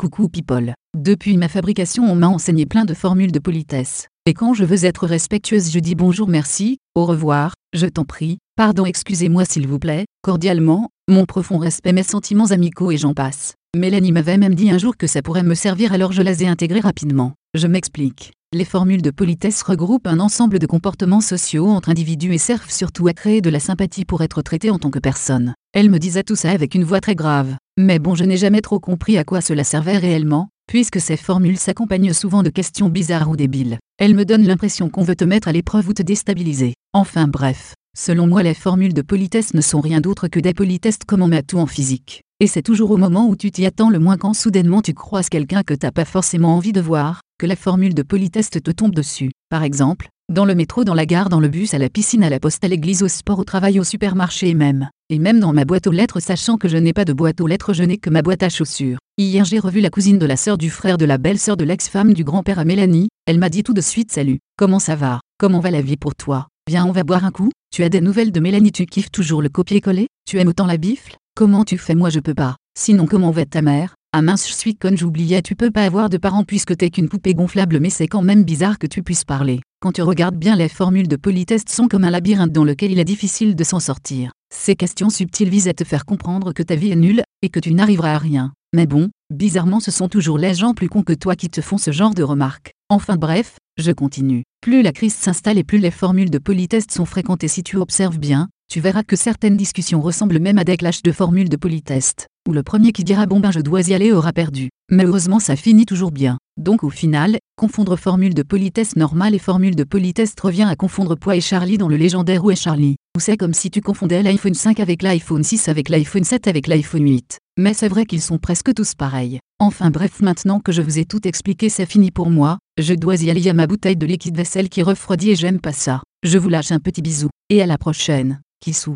Coucou people. Depuis ma fabrication on m'a enseigné plein de formules de politesse. Et quand je veux être respectueuse je dis bonjour merci, au revoir, je t'en prie, pardon excusez-moi s'il vous plaît, cordialement, mon profond respect mes sentiments amicaux et j'en passe. Mélanie m'avait même dit un jour que ça pourrait me servir alors je les ai intégrés rapidement. Je m'explique. Les formules de politesse regroupent un ensemble de comportements sociaux entre individus et servent surtout à créer de la sympathie pour être traité en tant que personne. Elle me disait tout ça avec une voix très grave. Mais bon je n'ai jamais trop compris à quoi cela servait réellement, puisque ces formules s'accompagnent souvent de questions bizarres ou débiles. Elle me donne l'impression qu'on veut te mettre à l'épreuve ou te déstabiliser. Enfin bref, selon moi les formules de politesse ne sont rien d'autre que des politesses comme on met tout en physique. Et c'est toujours au moment où tu t'y attends le moins quand soudainement tu croises quelqu'un que t'as pas forcément envie de voir, que la formule de politesse te tombe dessus. Par exemple, dans le métro, dans la gare, dans le bus, à la piscine, à la poste, à l'église, au sport, au travail, au supermarché et même. Et même dans ma boîte aux lettres, sachant que je n'ai pas de boîte aux lettres, je n'ai que ma boîte à chaussures. Hier j'ai revu la cousine de la sœur du frère de la belle-sœur de l'ex-femme du grand-père à Mélanie, elle m'a dit tout de suite salut, comment ça va, comment va la vie pour toi, viens on va boire un coup, tu as des nouvelles de Mélanie, tu kiffes toujours le copier-coller, tu aimes autant la bifle, comment tu fais? Moi je peux pas, sinon comment va ta mère, ah mince, je suis conne, j'oubliais, tu peux pas avoir de parents puisque t'es qu'une poupée gonflable, mais c'est quand même bizarre que tu puisses parler. Quand tu regardes bien, les formules de politesse sont comme un labyrinthe dans lequel il est difficile de s'en sortir. Ces questions subtiles visent à te faire comprendre que ta vie est nulle et que tu n'arriveras à rien. Mais bon, bizarrement, ce sont toujours les gens plus cons que toi qui te font ce genre de remarques. Enfin bref, je continue. Plus la crise s'installe et plus les formules de politesse sont fréquentes si tu observes bien, tu verras que certaines discussions ressemblent même à des clashs de formules de politesse, où le premier qui dira bon ben je dois y aller aura perdu. Mais heureusement ça finit toujours bien. Donc au final, confondre formule de politesse normale et formule de politesse revient à confondre Poids et Charlie dans le légendaire Où est Charlie? C'est comme si tu confondais l'iPhone 5 avec l'iPhone 6 avec l'iPhone 7 avec l'iPhone 8. Mais c'est vrai qu'ils sont presque tous pareils. Enfin bref maintenant que je vous ai tout expliqué c'est fini pour moi, je dois y aller à ma bouteille de liquide vaisselle qui refroidit et j'aime pas ça. Je vous lâche un petit bisou, et à la prochaine. Kissou.